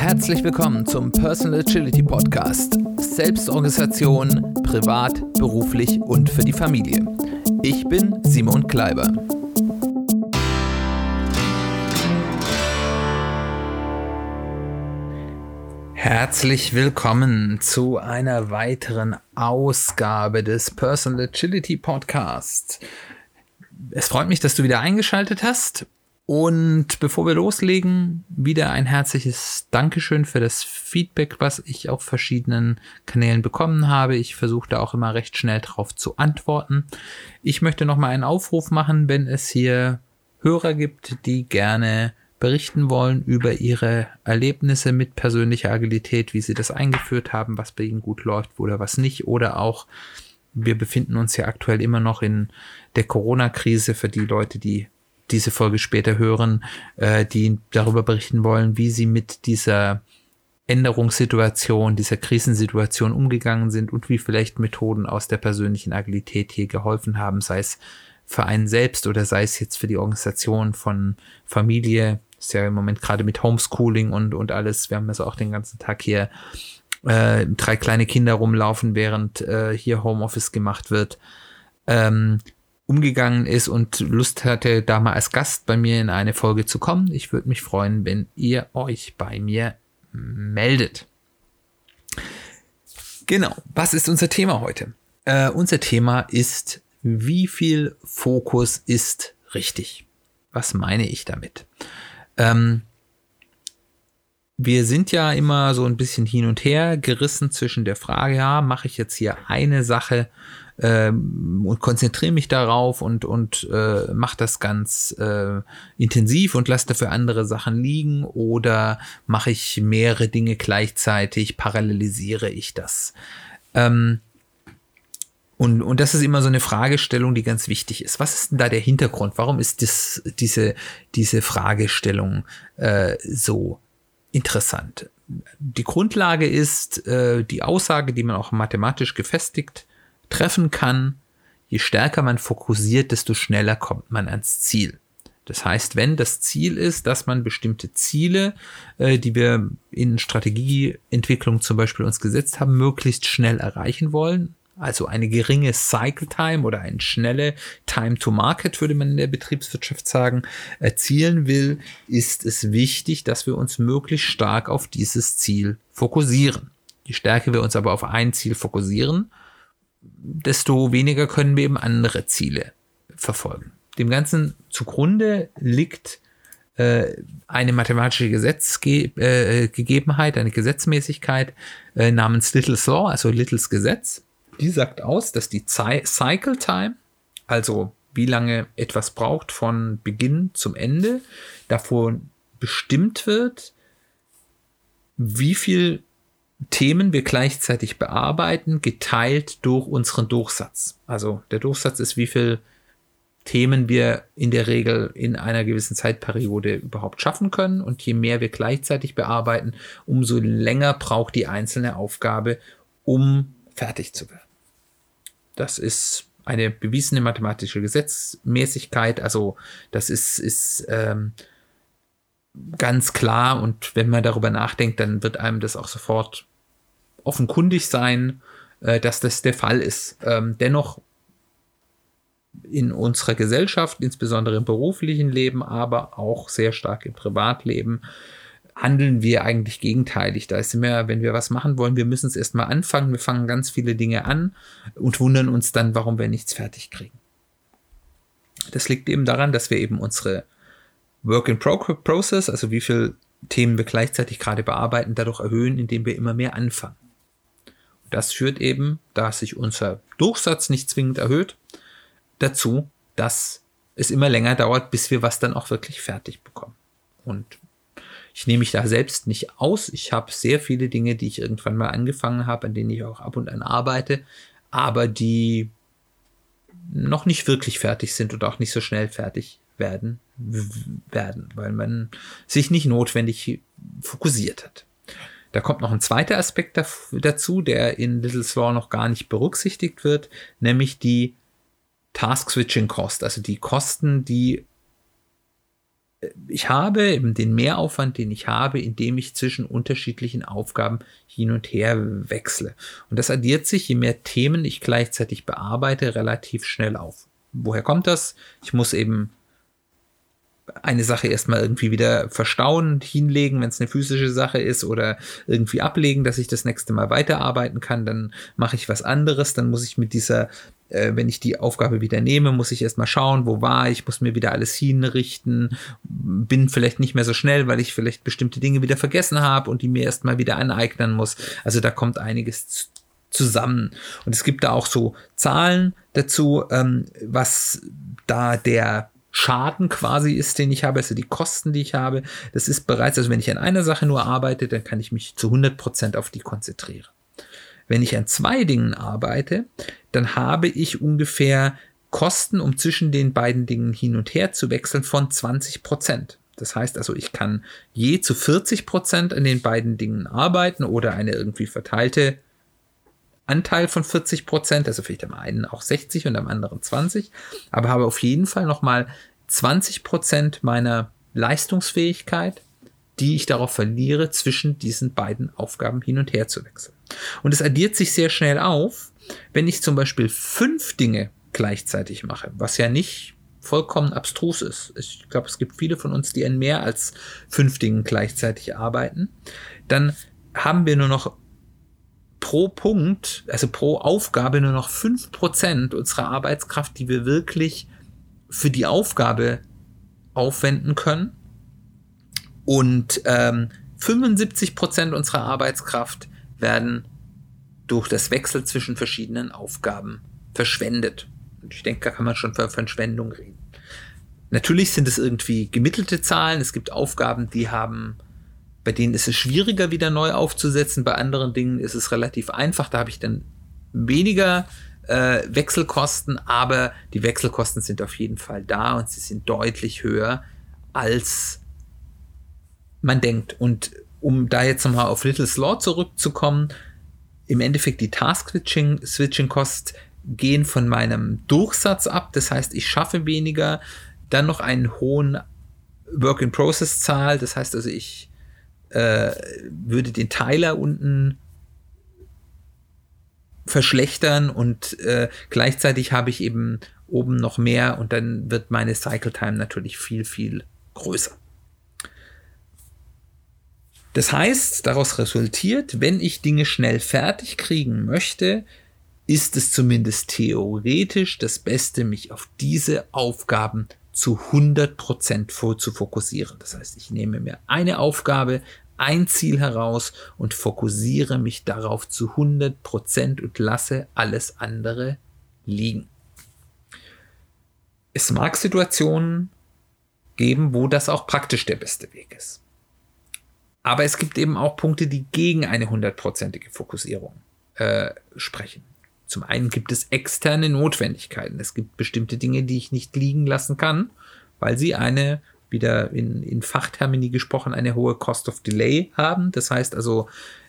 Herzlich willkommen zum Personal Agility Podcast. Selbstorganisation, privat, beruflich und für die Familie. Ich bin Simon Kleiber. Herzlich willkommen zu einer weiteren Ausgabe des Personal Agility Podcasts. Es freut mich, dass du wieder eingeschaltet hast und bevor wir loslegen, wieder ein herzliches Dankeschön für das Feedback, was ich auf verschiedenen Kanälen bekommen habe. Ich versuche da auch immer recht schnell drauf zu antworten. Ich möchte nochmal einen Aufruf machen, wenn es hier Hörer gibt, die gerne berichten wollen über ihre Erlebnisse mit persönlicher Agilität, wie sie das eingeführt haben, was bei ihnen gut läuft oder was nicht. Oder auch, wir befinden uns ja aktuell immer noch in der Corona-Krise für die Leute, die diese Folge später hören, äh, die darüber berichten wollen, wie sie mit dieser Änderungssituation, dieser Krisensituation umgegangen sind und wie vielleicht Methoden aus der persönlichen Agilität hier geholfen haben, sei es für einen selbst oder sei es jetzt für die Organisation von Familie. Ist ja im Moment gerade mit Homeschooling und, und alles. Wir haben also auch den ganzen Tag hier äh, drei kleine Kinder rumlaufen, während äh, hier Homeoffice gemacht wird. Ähm, umgegangen ist und Lust hatte, da mal als Gast bei mir in eine Folge zu kommen. Ich würde mich freuen, wenn ihr euch bei mir meldet. Genau, was ist unser Thema heute? Äh, unser Thema ist, wie viel Fokus ist richtig? Was meine ich damit? Ähm, wir sind ja immer so ein bisschen hin und her gerissen zwischen der Frage, ja, mache ich jetzt hier eine Sache ähm, und konzentriere mich darauf und, und äh, mache das ganz äh, intensiv und lasse dafür andere Sachen liegen oder mache ich mehrere Dinge gleichzeitig, parallelisiere ich das? Ähm, und, und das ist immer so eine Fragestellung, die ganz wichtig ist. Was ist denn da der Hintergrund? Warum ist das, diese, diese Fragestellung äh, so interessant? Die Grundlage ist äh, die Aussage, die man auch mathematisch gefestigt treffen kann, je stärker man fokussiert, desto schneller kommt man ans Ziel. Das heißt, wenn das Ziel ist, dass man bestimmte Ziele, äh, die wir in Strategieentwicklung zum Beispiel uns gesetzt haben, möglichst schnell erreichen wollen, also eine geringe Cycle Time oder eine schnelle Time to Market, würde man in der Betriebswirtschaft sagen, erzielen will, ist es wichtig, dass wir uns möglichst stark auf dieses Ziel fokussieren. Je stärker wir uns aber auf ein Ziel fokussieren, desto weniger können wir eben andere Ziele verfolgen. Dem Ganzen zugrunde liegt äh, eine mathematische Gesetzgegebenheit, äh, eine Gesetzmäßigkeit äh, namens Little's Law, also Littles Gesetz. Die sagt aus, dass die Cy Cycle Time, also wie lange etwas braucht von Beginn zum Ende, davon bestimmt wird, wie viel Themen wir gleichzeitig bearbeiten, geteilt durch unseren Durchsatz. Also der Durchsatz ist, wie viel Themen wir in der Regel in einer gewissen Zeitperiode überhaupt schaffen können. Und je mehr wir gleichzeitig bearbeiten, umso länger braucht die einzelne Aufgabe, um fertig zu werden. Das ist eine bewiesene mathematische Gesetzmäßigkeit. Also das ist, ist ähm, ganz klar. Und wenn man darüber nachdenkt, dann wird einem das auch sofort offenkundig sein, äh, dass das der Fall ist. Ähm, dennoch in unserer Gesellschaft, insbesondere im beruflichen Leben, aber auch sehr stark im Privatleben, handeln wir eigentlich gegenteilig. Da ist immer, wenn wir was machen wollen, wir müssen es erstmal anfangen. Wir fangen ganz viele Dinge an und wundern uns dann, warum wir nichts fertig kriegen. Das liegt eben daran, dass wir eben unsere Work in Process, also wie viele Themen wir gleichzeitig gerade bearbeiten, dadurch erhöhen, indem wir immer mehr anfangen. Das führt eben, da sich unser Durchsatz nicht zwingend erhöht, dazu, dass es immer länger dauert, bis wir was dann auch wirklich fertig bekommen. Und ich nehme mich da selbst nicht aus. Ich habe sehr viele Dinge, die ich irgendwann mal angefangen habe, an denen ich auch ab und an arbeite, aber die noch nicht wirklich fertig sind und auch nicht so schnell fertig werden werden, weil man sich nicht notwendig fokussiert hat. Da kommt noch ein zweiter Aspekt dazu, der in Little Law noch gar nicht berücksichtigt wird, nämlich die Task Switching Cost, also die Kosten, die ich habe eben den Mehraufwand, den ich habe, indem ich zwischen unterschiedlichen Aufgaben hin und her wechsle. Und das addiert sich, je mehr Themen ich gleichzeitig bearbeite, relativ schnell auf. Woher kommt das? Ich muss eben eine Sache erstmal irgendwie wieder verstauen, hinlegen, wenn es eine physische Sache ist oder irgendwie ablegen, dass ich das nächste Mal weiterarbeiten kann, dann mache ich was anderes, dann muss ich mit dieser, äh, wenn ich die Aufgabe wieder nehme, muss ich erstmal schauen, wo war ich, muss mir wieder alles hinrichten, bin vielleicht nicht mehr so schnell, weil ich vielleicht bestimmte Dinge wieder vergessen habe und die mir erstmal wieder aneignen muss. Also da kommt einiges zusammen. Und es gibt da auch so Zahlen dazu, ähm, was da der Schaden quasi ist, den ich habe, also die Kosten, die ich habe. Das ist bereits, also wenn ich an einer Sache nur arbeite, dann kann ich mich zu 100 Prozent auf die konzentrieren. Wenn ich an zwei Dingen arbeite, dann habe ich ungefähr Kosten, um zwischen den beiden Dingen hin und her zu wechseln, von 20%. Prozent. Das heißt also, ich kann je zu 40 Prozent an den beiden Dingen arbeiten oder eine irgendwie verteilte Anteil von 40 Prozent, also vielleicht am einen auch 60 und am anderen 20, aber habe auf jeden Fall nochmal 20 Prozent meiner Leistungsfähigkeit, die ich darauf verliere, zwischen diesen beiden Aufgaben hin und her zu wechseln. Und es addiert sich sehr schnell auf, wenn ich zum Beispiel fünf Dinge gleichzeitig mache, was ja nicht vollkommen abstrus ist. Ich glaube, es gibt viele von uns, die an mehr als fünf Dingen gleichzeitig arbeiten. Dann haben wir nur noch pro Punkt, also pro Aufgabe nur noch fünf Prozent unserer Arbeitskraft, die wir wirklich für die Aufgabe aufwenden können. Und ähm, 75% unserer Arbeitskraft werden durch das Wechsel zwischen verschiedenen Aufgaben verschwendet. Und ich denke, da kann man schon von Verschwendung reden. Natürlich sind es irgendwie gemittelte Zahlen. Es gibt Aufgaben, die haben bei denen ist es schwieriger, wieder neu aufzusetzen. Bei anderen Dingen ist es relativ einfach. Da habe ich dann weniger äh, Wechselkosten, aber die Wechselkosten sind auf jeden Fall da und sie sind deutlich höher, als man denkt. Und um da jetzt nochmal auf Little Slaw zurückzukommen, im Endeffekt die Task-Switching-Kosten gehen von meinem Durchsatz ab. Das heißt, ich schaffe weniger, dann noch einen hohen Work-in-Process-Zahl. Das heißt also, ich äh, würde den Teiler unten verschlechtern und äh, gleichzeitig habe ich eben oben noch mehr und dann wird meine Cycle Time natürlich viel, viel größer. Das heißt, daraus resultiert, wenn ich Dinge schnell fertig kriegen möchte, ist es zumindest theoretisch das Beste, mich auf diese Aufgaben zu 100% zu fokussieren. Das heißt, ich nehme mir eine Aufgabe, ein Ziel heraus und fokussiere mich darauf zu 100% und lasse alles andere liegen. Es mag Situationen geben, wo das auch praktisch der beste Weg ist. Aber es gibt eben auch Punkte, die gegen eine hundertprozentige Fokussierung äh, sprechen. Zum einen gibt es externe Notwendigkeiten. Es gibt bestimmte Dinge, die ich nicht liegen lassen kann, weil sie eine, wieder in, in Fachtermini gesprochen, eine hohe Cost of Delay haben. Das heißt also,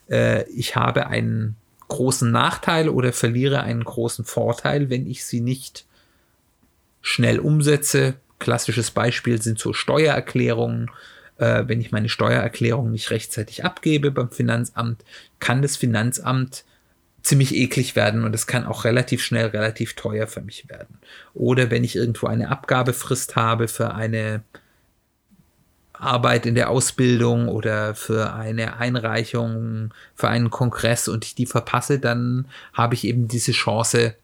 äh, ich habe einen großen Nachteil oder verliere einen großen Vorteil, wenn ich sie nicht schnell umsetze. Klassisches Beispiel sind so Steuererklärungen. Äh, wenn ich meine Steuererklärung nicht rechtzeitig abgebe beim Finanzamt, kann das Finanzamt ziemlich eklig werden und es kann auch relativ schnell relativ teuer für mich werden. Oder wenn ich irgendwo eine Abgabefrist habe für eine Arbeit in der Ausbildung oder für eine Einreichung, für einen Kongress und ich die verpasse, dann habe ich eben diese Chance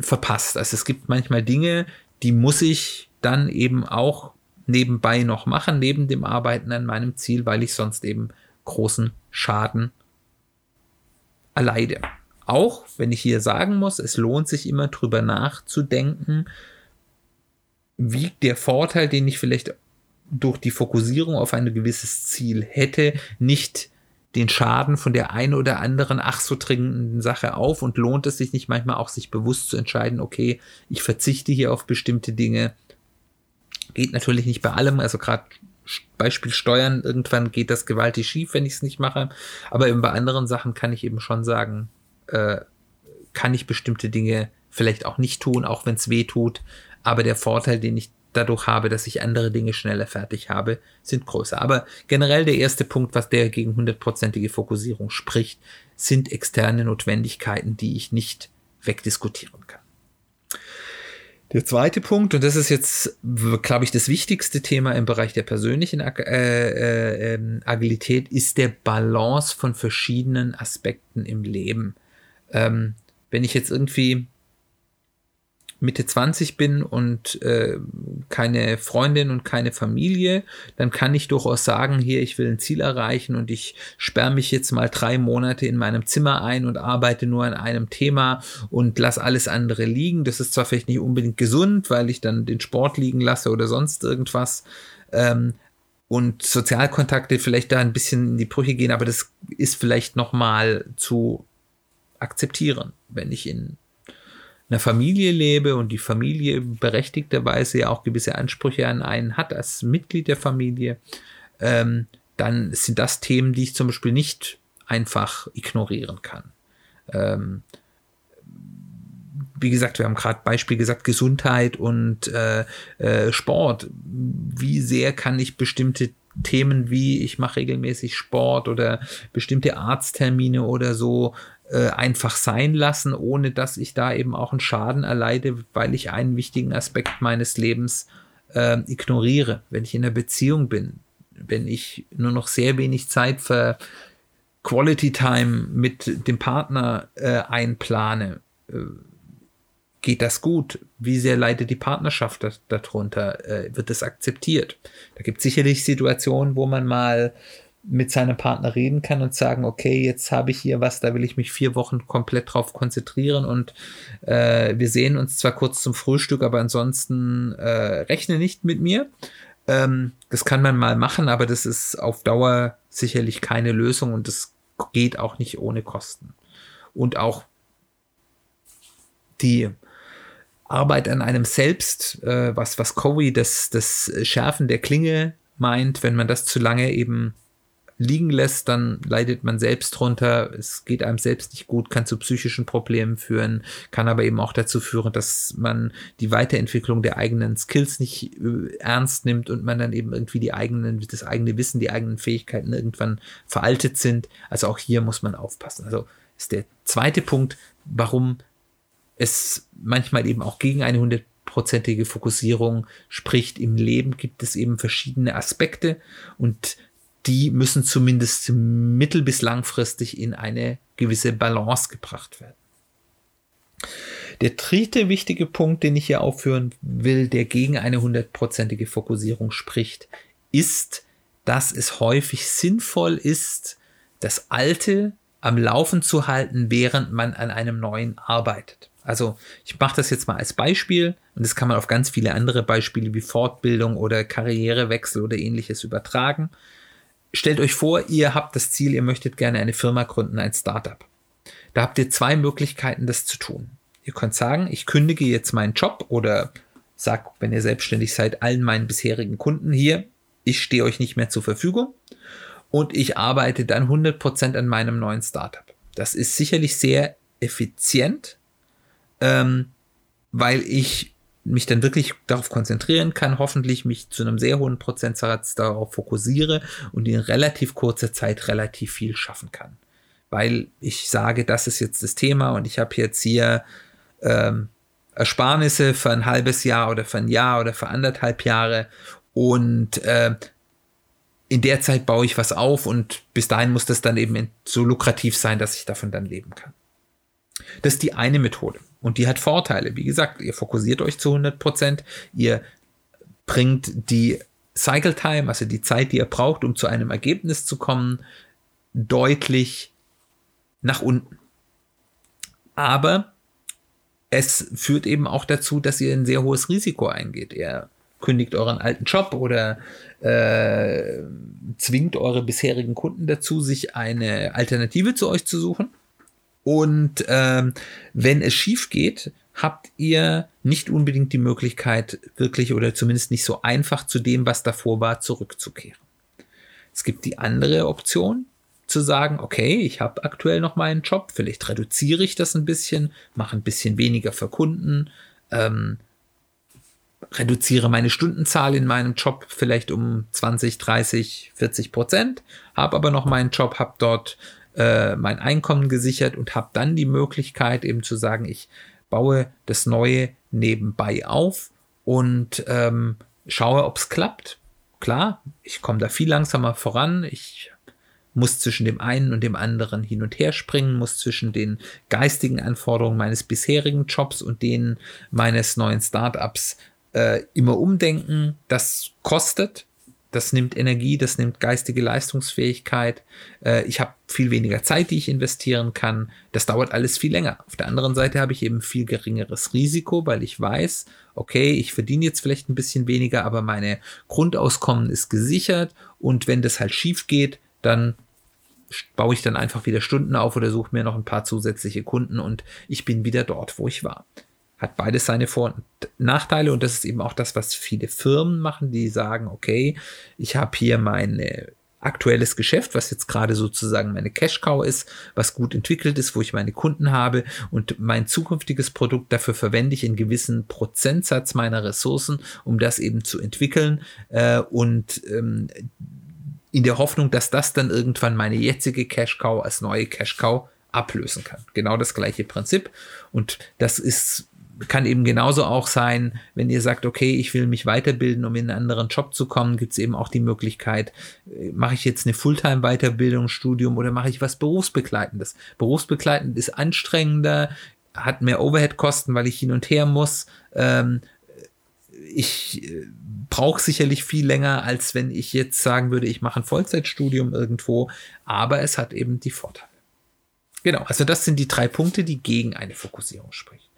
verpasst. Also es gibt manchmal Dinge, die muss ich dann eben auch nebenbei noch machen, neben dem Arbeiten an meinem Ziel, weil ich sonst eben großen Schaden erleide. Auch wenn ich hier sagen muss, es lohnt sich immer drüber nachzudenken, wiegt der Vorteil, den ich vielleicht durch die Fokussierung auf ein gewisses Ziel hätte, nicht den Schaden von der einen oder anderen ach so dringenden Sache auf und lohnt es sich nicht manchmal auch sich bewusst zu entscheiden, okay, ich verzichte hier auf bestimmte Dinge. Geht natürlich nicht bei allem, also gerade Beispiel Steuern, irgendwann geht das gewaltig schief, wenn ich es nicht mache. Aber eben bei anderen Sachen kann ich eben schon sagen, äh, kann ich bestimmte Dinge vielleicht auch nicht tun, auch wenn es weh tut. Aber der Vorteil, den ich dadurch habe, dass ich andere Dinge schneller fertig habe, sind größer. Aber generell der erste Punkt, was der gegen hundertprozentige Fokussierung spricht, sind externe Notwendigkeiten, die ich nicht wegdiskutieren kann. Der zweite Punkt, und das ist jetzt, glaube ich, das wichtigste Thema im Bereich der persönlichen Ag äh, äh, ähm, Agilität, ist der Balance von verschiedenen Aspekten im Leben. Ähm, wenn ich jetzt irgendwie Mitte 20 bin und äh, keine Freundin und keine Familie, dann kann ich durchaus sagen, hier, ich will ein Ziel erreichen und ich sperre mich jetzt mal drei Monate in meinem Zimmer ein und arbeite nur an einem Thema und lasse alles andere liegen. Das ist zwar vielleicht nicht unbedingt gesund, weil ich dann den Sport liegen lasse oder sonst irgendwas. Ähm, und Sozialkontakte vielleicht da ein bisschen in die Brüche gehen, aber das ist vielleicht nochmal zu akzeptieren, wenn ich in einer Familie lebe und die Familie berechtigterweise ja auch gewisse Ansprüche an einen hat als Mitglied der Familie, ähm, dann sind das Themen, die ich zum Beispiel nicht einfach ignorieren kann. Ähm, wie gesagt, wir haben gerade Beispiel gesagt, Gesundheit und äh, äh, Sport. Wie sehr kann ich bestimmte Themen wie ich mache regelmäßig Sport oder bestimmte Arzttermine oder so äh, einfach sein lassen, ohne dass ich da eben auch einen Schaden erleide, weil ich einen wichtigen Aspekt meines Lebens äh, ignoriere. Wenn ich in einer Beziehung bin, wenn ich nur noch sehr wenig Zeit für Quality Time mit dem Partner äh, einplane, äh, geht das gut? Wie sehr leidet die Partnerschaft darunter? Äh, wird das akzeptiert? Da gibt es sicherlich Situationen, wo man mal mit seinem Partner reden kann und sagen, okay, jetzt habe ich hier was, da will ich mich vier Wochen komplett drauf konzentrieren und äh, wir sehen uns zwar kurz zum Frühstück, aber ansonsten äh, rechne nicht mit mir. Ähm, das kann man mal machen, aber das ist auf Dauer sicherlich keine Lösung und das geht auch nicht ohne Kosten. Und auch die Arbeit an einem selbst, äh, was, was Cowie das, das Schärfen der Klinge meint, wenn man das zu lange eben liegen lässt, dann leidet man selbst drunter. Es geht einem selbst nicht gut, kann zu psychischen Problemen führen, kann aber eben auch dazu führen, dass man die Weiterentwicklung der eigenen Skills nicht äh, ernst nimmt und man dann eben irgendwie die eigenen, das eigene Wissen, die eigenen Fähigkeiten irgendwann veraltet sind. Also auch hier muss man aufpassen. Also ist der zweite Punkt, warum es manchmal eben auch gegen eine hundertprozentige Fokussierung spricht. Im Leben gibt es eben verschiedene Aspekte und die müssen zumindest mittel- bis langfristig in eine gewisse Balance gebracht werden. Der dritte wichtige Punkt, den ich hier aufführen will, der gegen eine hundertprozentige Fokussierung spricht, ist, dass es häufig sinnvoll ist, das Alte am Laufen zu halten, während man an einem neuen arbeitet. Also ich mache das jetzt mal als Beispiel und das kann man auf ganz viele andere Beispiele wie Fortbildung oder Karrierewechsel oder ähnliches übertragen stellt euch vor, ihr habt das Ziel, ihr möchtet gerne eine Firma gründen, ein Startup. Da habt ihr zwei Möglichkeiten, das zu tun. Ihr könnt sagen, ich kündige jetzt meinen Job oder sag, wenn ihr selbstständig seid, allen meinen bisherigen Kunden hier, ich stehe euch nicht mehr zur Verfügung und ich arbeite dann 100% an meinem neuen Startup. Das ist sicherlich sehr effizient, ähm, weil ich mich dann wirklich darauf konzentrieren kann, hoffentlich mich zu einem sehr hohen Prozentsatz darauf fokussiere und in relativ kurzer Zeit relativ viel schaffen kann. Weil ich sage, das ist jetzt das Thema und ich habe jetzt hier ähm, Ersparnisse für ein halbes Jahr oder für ein Jahr oder für anderthalb Jahre und äh, in der Zeit baue ich was auf und bis dahin muss das dann eben so lukrativ sein, dass ich davon dann leben kann. Das ist die eine Methode. Und die hat Vorteile. Wie gesagt, ihr fokussiert euch zu 100 Prozent. Ihr bringt die Cycle Time, also die Zeit, die ihr braucht, um zu einem Ergebnis zu kommen, deutlich nach unten. Aber es führt eben auch dazu, dass ihr ein sehr hohes Risiko eingeht. Ihr kündigt euren alten Job oder äh, zwingt eure bisherigen Kunden dazu, sich eine Alternative zu euch zu suchen. Und ähm, wenn es schief geht, habt ihr nicht unbedingt die Möglichkeit, wirklich oder zumindest nicht so einfach zu dem, was davor war, zurückzukehren. Es gibt die andere Option, zu sagen, okay, ich habe aktuell noch meinen Job, vielleicht reduziere ich das ein bisschen, mache ein bisschen weniger für Kunden, ähm, reduziere meine Stundenzahl in meinem Job vielleicht um 20, 30, 40 Prozent, habe aber noch meinen Job, habe dort äh, mein Einkommen gesichert und habe dann die Möglichkeit eben zu sagen, ich baue das Neue nebenbei auf und ähm, schaue, ob es klappt. Klar, ich komme da viel langsamer voran. Ich muss zwischen dem einen und dem anderen hin und her springen, muss zwischen den geistigen Anforderungen meines bisherigen Jobs und denen meines neuen Startups äh, immer umdenken. Das kostet, das nimmt Energie, das nimmt geistige Leistungsfähigkeit. Äh, ich habe viel weniger Zeit, die ich investieren kann. Das dauert alles viel länger. Auf der anderen Seite habe ich eben viel geringeres Risiko, weil ich weiß, okay, ich verdiene jetzt vielleicht ein bisschen weniger, aber meine Grundauskommen ist gesichert und wenn das halt schief geht, dann baue ich dann einfach wieder Stunden auf oder suche mir noch ein paar zusätzliche Kunden und ich bin wieder dort, wo ich war. Hat beides seine Vor- und Nachteile und das ist eben auch das, was viele Firmen machen, die sagen, okay, ich habe hier mein aktuelles Geschäft, was jetzt gerade sozusagen meine Cash-Cow ist, was gut entwickelt ist, wo ich meine Kunden habe und mein zukünftiges Produkt, dafür verwende ich einen gewissen Prozentsatz meiner Ressourcen, um das eben zu entwickeln äh, und ähm, in der Hoffnung, dass das dann irgendwann meine jetzige Cash Cow als neue Cash Cow ablösen kann. Genau das gleiche Prinzip. Und das ist, kann eben genauso auch sein, wenn ihr sagt, okay, ich will mich weiterbilden, um in einen anderen Job zu kommen, gibt es eben auch die Möglichkeit, äh, mache ich jetzt eine Fulltime-Weiterbildung, Studium oder mache ich was Berufsbegleitendes? Berufsbegleitend ist anstrengender, hat mehr Overhead-Kosten, weil ich hin und her muss. Ähm, ich äh, brauche sicherlich viel länger, als wenn ich jetzt sagen würde, ich mache ein Vollzeitstudium irgendwo, aber es hat eben die Vorteile. Genau, also das sind die drei Punkte, die gegen eine Fokussierung spricht.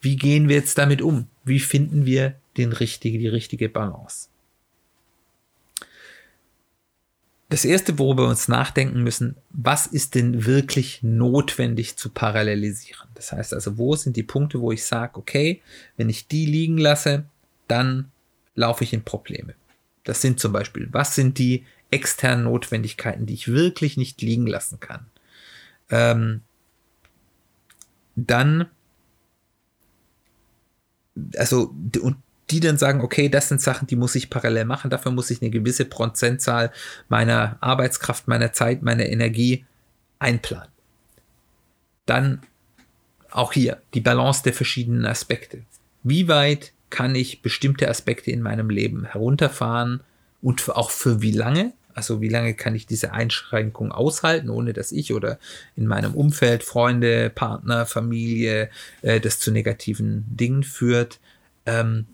Wie gehen wir jetzt damit um? Wie finden wir den richtige, die richtige Balance? Das erste, worüber wir uns nachdenken müssen, was ist denn wirklich notwendig zu parallelisieren? Das heißt also, wo sind die Punkte, wo ich sage, okay, wenn ich die liegen lasse, dann laufe ich in Probleme. Das sind zum Beispiel, was sind die externen Notwendigkeiten, die ich wirklich nicht liegen lassen kann. Ähm, dann, also, und die dann sagen, okay, das sind Sachen, die muss ich parallel machen, dafür muss ich eine gewisse Prozentzahl meiner Arbeitskraft, meiner Zeit, meiner Energie einplanen. Dann auch hier die Balance der verschiedenen Aspekte. Wie weit kann ich bestimmte Aspekte in meinem Leben herunterfahren und auch für wie lange? Also wie lange kann ich diese Einschränkung aushalten, ohne dass ich oder in meinem Umfeld, Freunde, Partner, Familie, äh, das zu negativen Dingen führt, ähm,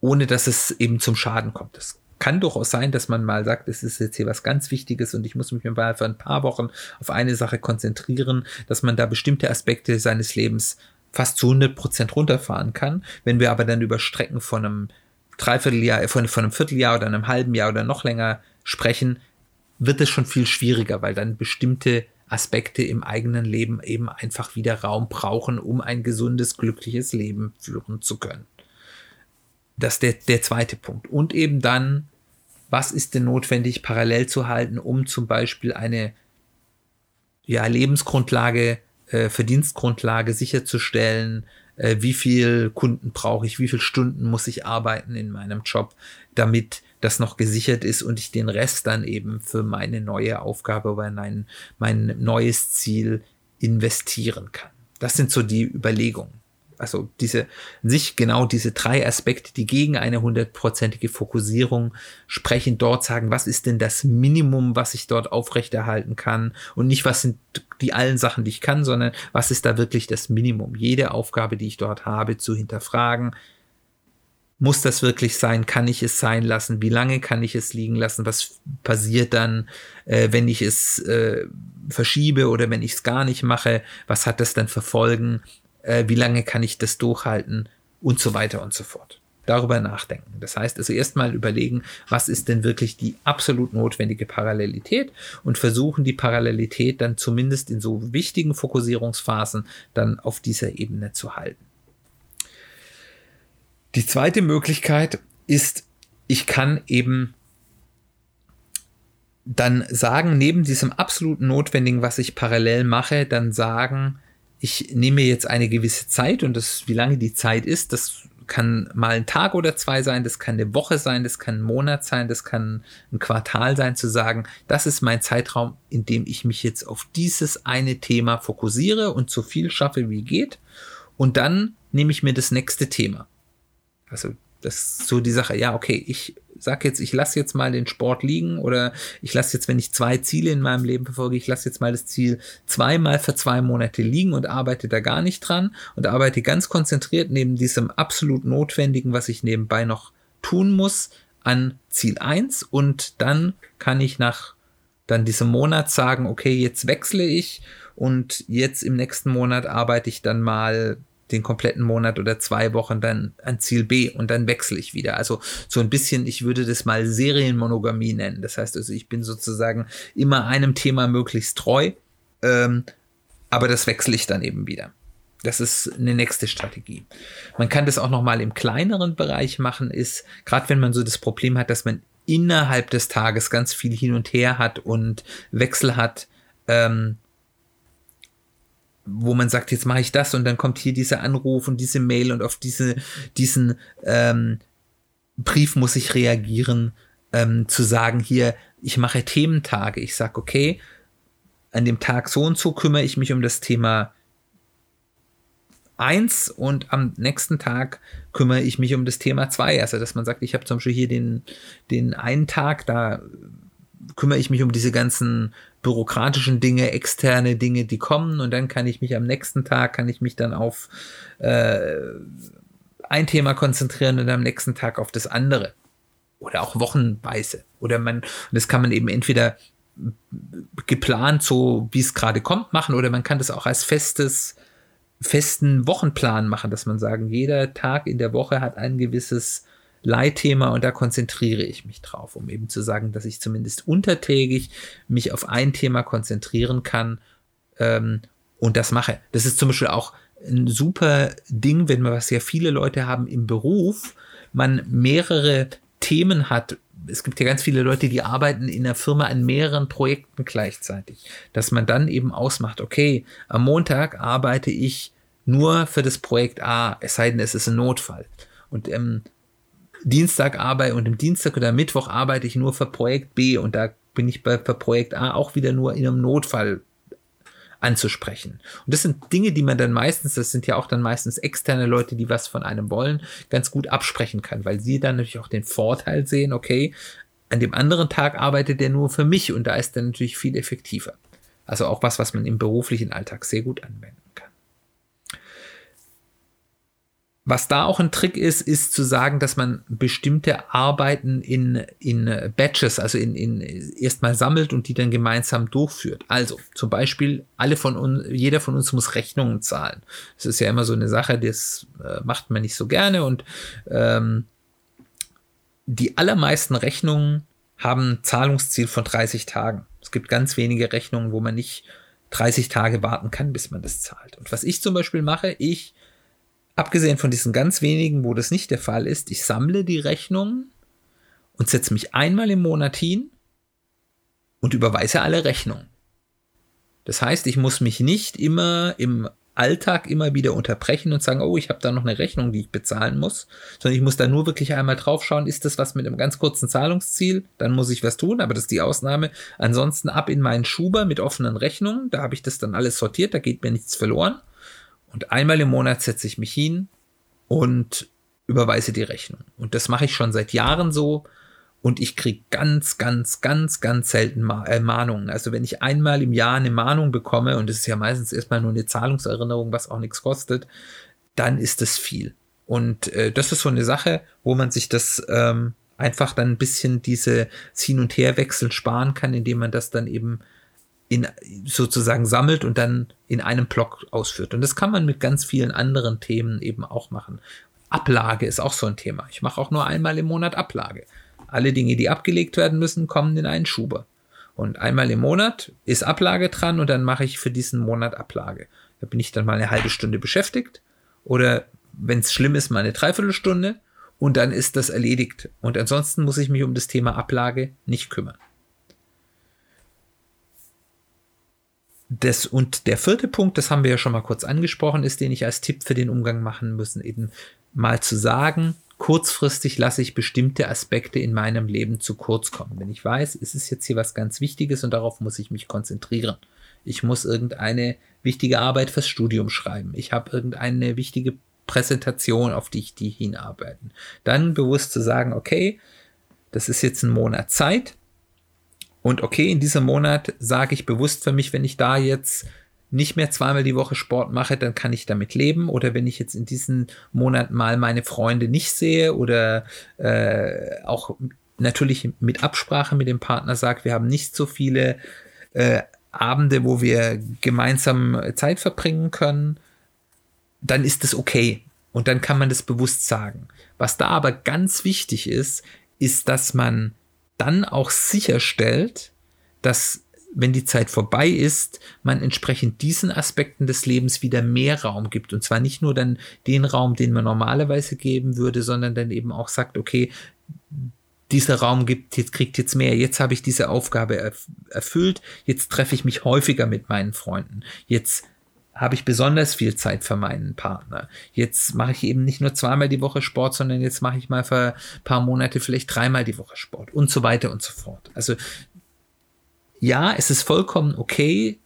ohne dass es eben zum Schaden kommt. Es kann durchaus sein, dass man mal sagt, es ist jetzt hier was ganz Wichtiges und ich muss mich mal für ein paar Wochen auf eine Sache konzentrieren, dass man da bestimmte Aspekte seines Lebens fast zu 100 Prozent runterfahren kann. Wenn wir aber dann über Strecken von einem Dreivierteljahr, äh, von, von einem Vierteljahr oder einem halben Jahr oder noch länger sprechen, wird es schon viel schwieriger, weil dann bestimmte Aspekte im eigenen Leben eben einfach wieder Raum brauchen, um ein gesundes, glückliches Leben führen zu können. Das ist der, der zweite Punkt. Und eben dann, was ist denn notwendig parallel zu halten, um zum Beispiel eine ja, Lebensgrundlage äh, Verdienstgrundlage sicherzustellen, äh, wie viel Kunden brauche ich, wie viele Stunden muss ich arbeiten in meinem Job, damit das noch gesichert ist und ich den Rest dann eben für meine neue Aufgabe oder mein, mein neues Ziel investieren kann. Das sind so die Überlegungen also diese, sich genau diese drei Aspekte, die gegen eine hundertprozentige Fokussierung sprechen, dort sagen, was ist denn das Minimum, was ich dort aufrechterhalten kann und nicht, was sind die allen Sachen, die ich kann, sondern was ist da wirklich das Minimum, jede Aufgabe, die ich dort habe, zu hinterfragen. Muss das wirklich sein? Kann ich es sein lassen? Wie lange kann ich es liegen lassen? Was passiert dann, äh, wenn ich es äh, verschiebe oder wenn ich es gar nicht mache? Was hat das dann für Folgen? äh, wie lange kann ich das durchhalten und so weiter und so fort. Darüber nachdenken. Das heißt also erstmal überlegen, was ist denn wirklich die absolut notwendige Parallelität und versuchen die Parallelität dann zumindest in so wichtigen Fokussierungsphasen dann auf dieser Ebene zu halten. Die zweite Möglichkeit ist, ich kann eben dann sagen, neben diesem absolut Notwendigen, was ich parallel mache, dann sagen, ich nehme jetzt eine gewisse Zeit und das, wie lange die Zeit ist, das kann mal ein Tag oder zwei sein, das kann eine Woche sein, das kann ein Monat sein, das kann ein Quartal sein, zu sagen, das ist mein Zeitraum, in dem ich mich jetzt auf dieses eine Thema fokussiere und so viel schaffe, wie geht. Und dann nehme ich mir das nächste Thema. Also das ist so die Sache, ja, okay, ich sag jetzt, ich lasse jetzt mal den Sport liegen oder ich lasse jetzt, wenn ich zwei Ziele in meinem Leben verfolge, ich lasse jetzt mal das Ziel zweimal für zwei Monate liegen und arbeite da gar nicht dran und arbeite ganz konzentriert neben diesem absolut notwendigen, was ich nebenbei noch tun muss, an Ziel eins. Und dann kann ich nach dann diesem Monat sagen, okay, jetzt wechsle ich und jetzt im nächsten Monat arbeite ich dann mal den kompletten Monat oder zwei Wochen dann an Ziel B und dann wechsle ich wieder. Also so ein bisschen, ich würde das mal Serienmonogamie nennen. Das heißt also, ich bin sozusagen immer einem Thema möglichst treu, ähm, aber das wechsle ich dann eben wieder. Das ist eine nächste Strategie. Man kann das auch noch mal im kleineren Bereich machen, ist, gerade wenn man so das Problem hat, dass man innerhalb des Tages ganz viel hin und her hat und Wechsel hat, ähm, wo man sagt, jetzt mache ich das und dann kommt hier dieser Anruf und diese Mail und auf diese, diesen ähm, Brief muss ich reagieren, ähm, zu sagen, hier, ich mache Thementage. Ich sage, okay, an dem Tag so und so kümmere ich mich um das Thema 1 und am nächsten Tag kümmere ich mich um das Thema 2. Also, dass man sagt, ich habe zum Beispiel hier den, den einen Tag, da kümmere ich mich um diese ganzen bürokratischen Dinge, externe Dinge, die kommen und dann kann ich mich am nächsten Tag, kann ich mich dann auf äh, ein Thema konzentrieren und am nächsten Tag auf das andere. Oder auch wochenweise. Oder man, das kann man eben entweder geplant, so wie es gerade kommt, machen, oder man kann das auch als festes, festen Wochenplan machen, dass man sagen, jeder Tag in der Woche hat ein gewisses Leitthema und da konzentriere ich mich drauf, um eben zu sagen, dass ich zumindest untertägig mich auf ein Thema konzentrieren kann ähm, und das mache. Das ist zum Beispiel auch ein super Ding, wenn man, was ja viele Leute haben im Beruf, man mehrere Themen hat. Es gibt ja ganz viele Leute, die arbeiten in der Firma an mehreren Projekten gleichzeitig. Dass man dann eben ausmacht, okay, am Montag arbeite ich nur für das Projekt A, es sei denn, es ist ein Notfall. Und ähm, Dienstag arbeite und im Dienstag oder Mittwoch arbeite ich nur für Projekt B und da bin ich bei für Projekt A auch wieder nur in einem Notfall anzusprechen. Und das sind Dinge, die man dann meistens, das sind ja auch dann meistens externe Leute, die was von einem wollen, ganz gut absprechen kann, weil sie dann natürlich auch den Vorteil sehen, okay, an dem anderen Tag arbeitet der nur für mich und da ist er natürlich viel effektiver. Also auch was, was man im beruflichen Alltag sehr gut anwenden kann. Was da auch ein Trick ist, ist zu sagen, dass man bestimmte Arbeiten in, in Batches, also in, in erstmal sammelt und die dann gemeinsam durchführt. Also zum Beispiel alle von uns, jeder von uns muss Rechnungen zahlen. Das ist ja immer so eine Sache, das äh, macht man nicht so gerne und ähm, die allermeisten Rechnungen haben ein Zahlungsziel von 30 Tagen. Es gibt ganz wenige Rechnungen, wo man nicht 30 Tage warten kann, bis man das zahlt. Und was ich zum Beispiel mache, ich abgesehen von diesen ganz wenigen, wo das nicht der Fall ist, ich sammle die Rechnungen und setze mich einmal im Monat hin und überweise alle Rechnungen. Das heißt, ich muss mich nicht immer im Alltag immer wieder unterbrechen und sagen, oh, ich habe da noch eine Rechnung, die ich bezahlen muss, sondern ich muss da nur wirklich einmal drauf schauen, ist das was mit einem ganz kurzen Zahlungsziel, dann muss ich was tun, aber das ist die Ausnahme. Ansonsten ab in meinen Schuber mit offenen Rechnungen, da habe ich das dann alles sortiert, da geht mir nichts verloren. Und einmal im Monat setze ich mich hin und überweise die Rechnung. Und das mache ich schon seit Jahren so. Und ich kriege ganz, ganz, ganz, ganz selten Ma äh, Mahnungen. Also wenn ich einmal im Jahr eine Mahnung bekomme, und es ist ja meistens erstmal nur eine Zahlungserinnerung, was auch nichts kostet, dann ist das viel. Und äh, das ist so eine Sache, wo man sich das ähm, einfach dann ein bisschen diese Hin- und Herwechsel sparen kann, indem man das dann eben in, sozusagen sammelt und dann in einem Block ausführt. Und das kann man mit ganz vielen anderen Themen eben auch machen. Ablage ist auch so ein Thema. Ich mache auch nur einmal im Monat Ablage. Alle Dinge, die abgelegt werden müssen, kommen in einen Schuber. Und einmal im Monat ist Ablage dran und dann mache ich für diesen Monat Ablage. Da bin ich dann mal eine halbe Stunde beschäftigt oder wenn es schlimm ist, mal eine Dreiviertelstunde und dann ist das erledigt. Und ansonsten muss ich mich um das Thema Ablage nicht kümmern. Das, und der vierte Punkt, das haben wir ja schon mal kurz angesprochen, ist, den ich als Tipp für den Umgang machen müssen, eben mal zu sagen, kurzfristig lasse ich bestimmte Aspekte in meinem Leben zu kurz kommen. Wenn ich weiß, es ist jetzt hier was ganz Wichtiges und darauf muss ich mich konzentrieren. Ich muss irgendeine wichtige Arbeit fürs Studium schreiben. Ich habe irgendeine wichtige Präsentation, auf die ich die hinarbeiten. Dann bewusst zu sagen, okay, das ist jetzt ein Monat Zeit. Und okay, in diesem Monat sage ich bewusst für mich, wenn ich da jetzt nicht mehr zweimal die Woche Sport mache, dann kann ich damit leben. Oder wenn ich jetzt in diesem Monat mal meine Freunde nicht sehe oder äh, auch natürlich mit Absprache mit dem Partner sage, wir haben nicht so viele äh, Abende, wo wir gemeinsam Zeit verbringen können, dann ist das okay. Und dann kann man das bewusst sagen. Was da aber ganz wichtig ist, ist, dass man dann auch sicherstellt, dass wenn die Zeit vorbei ist, man entsprechend diesen Aspekten des Lebens wieder mehr Raum gibt. Und zwar nicht nur dann den Raum, den man normalerweise geben würde, sondern dann eben auch sagt, okay, dieser Raum gibt, jetzt kriegt jetzt mehr, jetzt habe ich diese Aufgabe erfüllt, jetzt treffe ich mich häufiger mit meinen Freunden, jetzt habe ich besonders viel Zeit für meinen Partner. Jetzt mache ich eben nicht nur zweimal die Woche Sport, sondern jetzt mache ich mal für ein paar Monate vielleicht dreimal die Woche Sport und so weiter und so fort. Also ja, es ist vollkommen okay,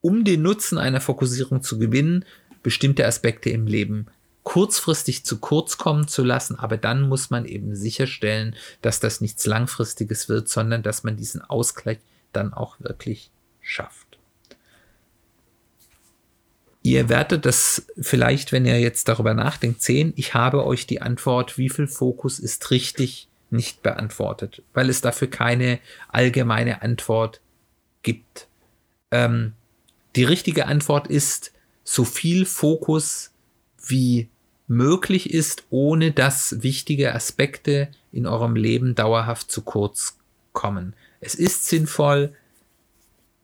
um den Nutzen einer Fokussierung zu gewinnen, bestimmte Aspekte im Leben kurzfristig zu kurz kommen zu lassen, aber dann muss man eben sicherstellen, dass das nichts Langfristiges wird, sondern dass man diesen Ausgleich dann auch wirklich schafft. Ihr werdet das vielleicht, wenn ihr jetzt darüber nachdenkt, sehen. Ich habe euch die Antwort, wie viel Fokus ist richtig, nicht beantwortet, weil es dafür keine allgemeine Antwort gibt. Ähm, die richtige Antwort ist, so viel Fokus wie möglich ist, ohne dass wichtige Aspekte in eurem Leben dauerhaft zu kurz kommen. Es ist sinnvoll,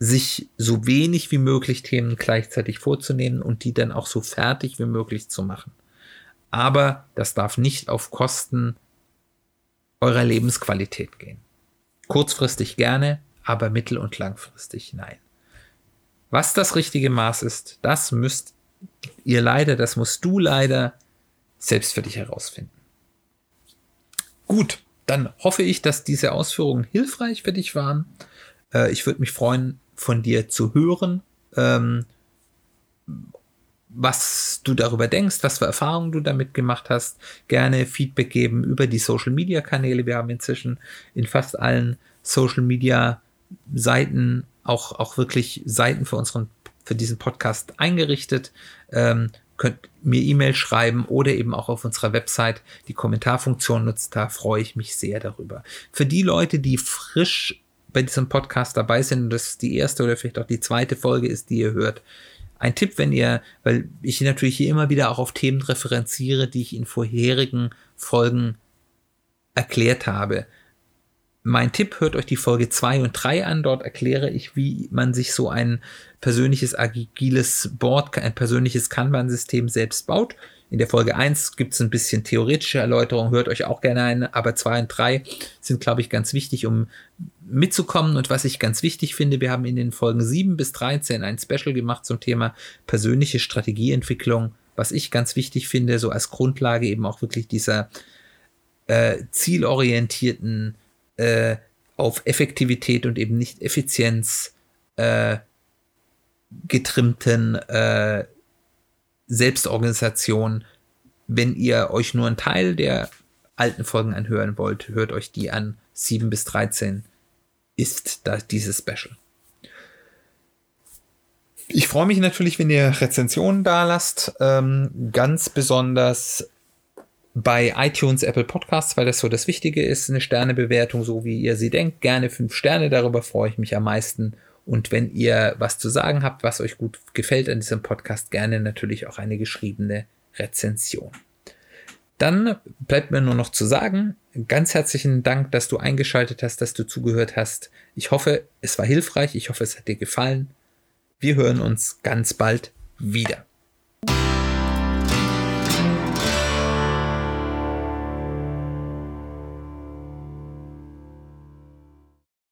sich so wenig wie möglich Themen gleichzeitig vorzunehmen und die dann auch so fertig wie möglich zu machen. Aber das darf nicht auf Kosten eurer Lebensqualität gehen. Kurzfristig gerne, aber mittel- und langfristig nein. Was das richtige Maß ist, das müsst ihr leider, das musst du leider selbst für dich herausfinden. Gut, dann hoffe ich, dass diese Ausführungen hilfreich für dich waren. Äh, ich würde mich freuen, von dir zu hören, ähm, was du darüber denkst, was für Erfahrungen du damit gemacht hast. Gerne Feedback geben über die Social Media Kanäle. Wir haben inzwischen in fast allen Social Media Seiten auch, auch wirklich Seiten für unseren, für diesen Podcast eingerichtet. Ähm, könnt mir E-Mail schreiben oder eben auch auf unserer Website die Kommentarfunktion nutzt. Da freue ich mich sehr darüber. Für die Leute, die frisch bei diesem Podcast dabei sind und das die erste oder vielleicht auch die zweite Folge ist, die ihr hört. Ein Tipp, wenn ihr, weil ich natürlich hier immer wieder auch auf Themen referenziere, die ich in vorherigen Folgen erklärt habe. Mein Tipp, hört euch die Folge 2 und 3 an. Dort erkläre ich, wie man sich so ein persönliches agiles Board, ein persönliches Kanban-System selbst baut. In der Folge 1 gibt es ein bisschen theoretische Erläuterung, hört euch auch gerne ein, aber 2 und 3 sind, glaube ich, ganz wichtig, um mitzukommen. Und was ich ganz wichtig finde, wir haben in den Folgen 7 bis 13 ein Special gemacht zum Thema persönliche Strategieentwicklung, was ich ganz wichtig finde, so als Grundlage eben auch wirklich dieser äh, zielorientierten, äh, auf Effektivität und eben nicht Effizienz äh, getrimmten äh, Selbstorganisation. Wenn ihr euch nur einen Teil der alten Folgen anhören wollt, hört euch die an. 7 bis 13 ist da dieses Special. Ich freue mich natürlich, wenn ihr Rezensionen da lasst. Ähm, ganz besonders bei iTunes, Apple Podcasts, weil das so das Wichtige ist. Eine Sternebewertung, so wie ihr sie denkt. Gerne fünf Sterne, darüber freue ich mich am meisten. Und wenn ihr was zu sagen habt, was euch gut gefällt an diesem Podcast, gerne natürlich auch eine geschriebene Rezension. Dann bleibt mir nur noch zu sagen, ganz herzlichen Dank, dass du eingeschaltet hast, dass du zugehört hast. Ich hoffe, es war hilfreich. Ich hoffe, es hat dir gefallen. Wir hören uns ganz bald wieder.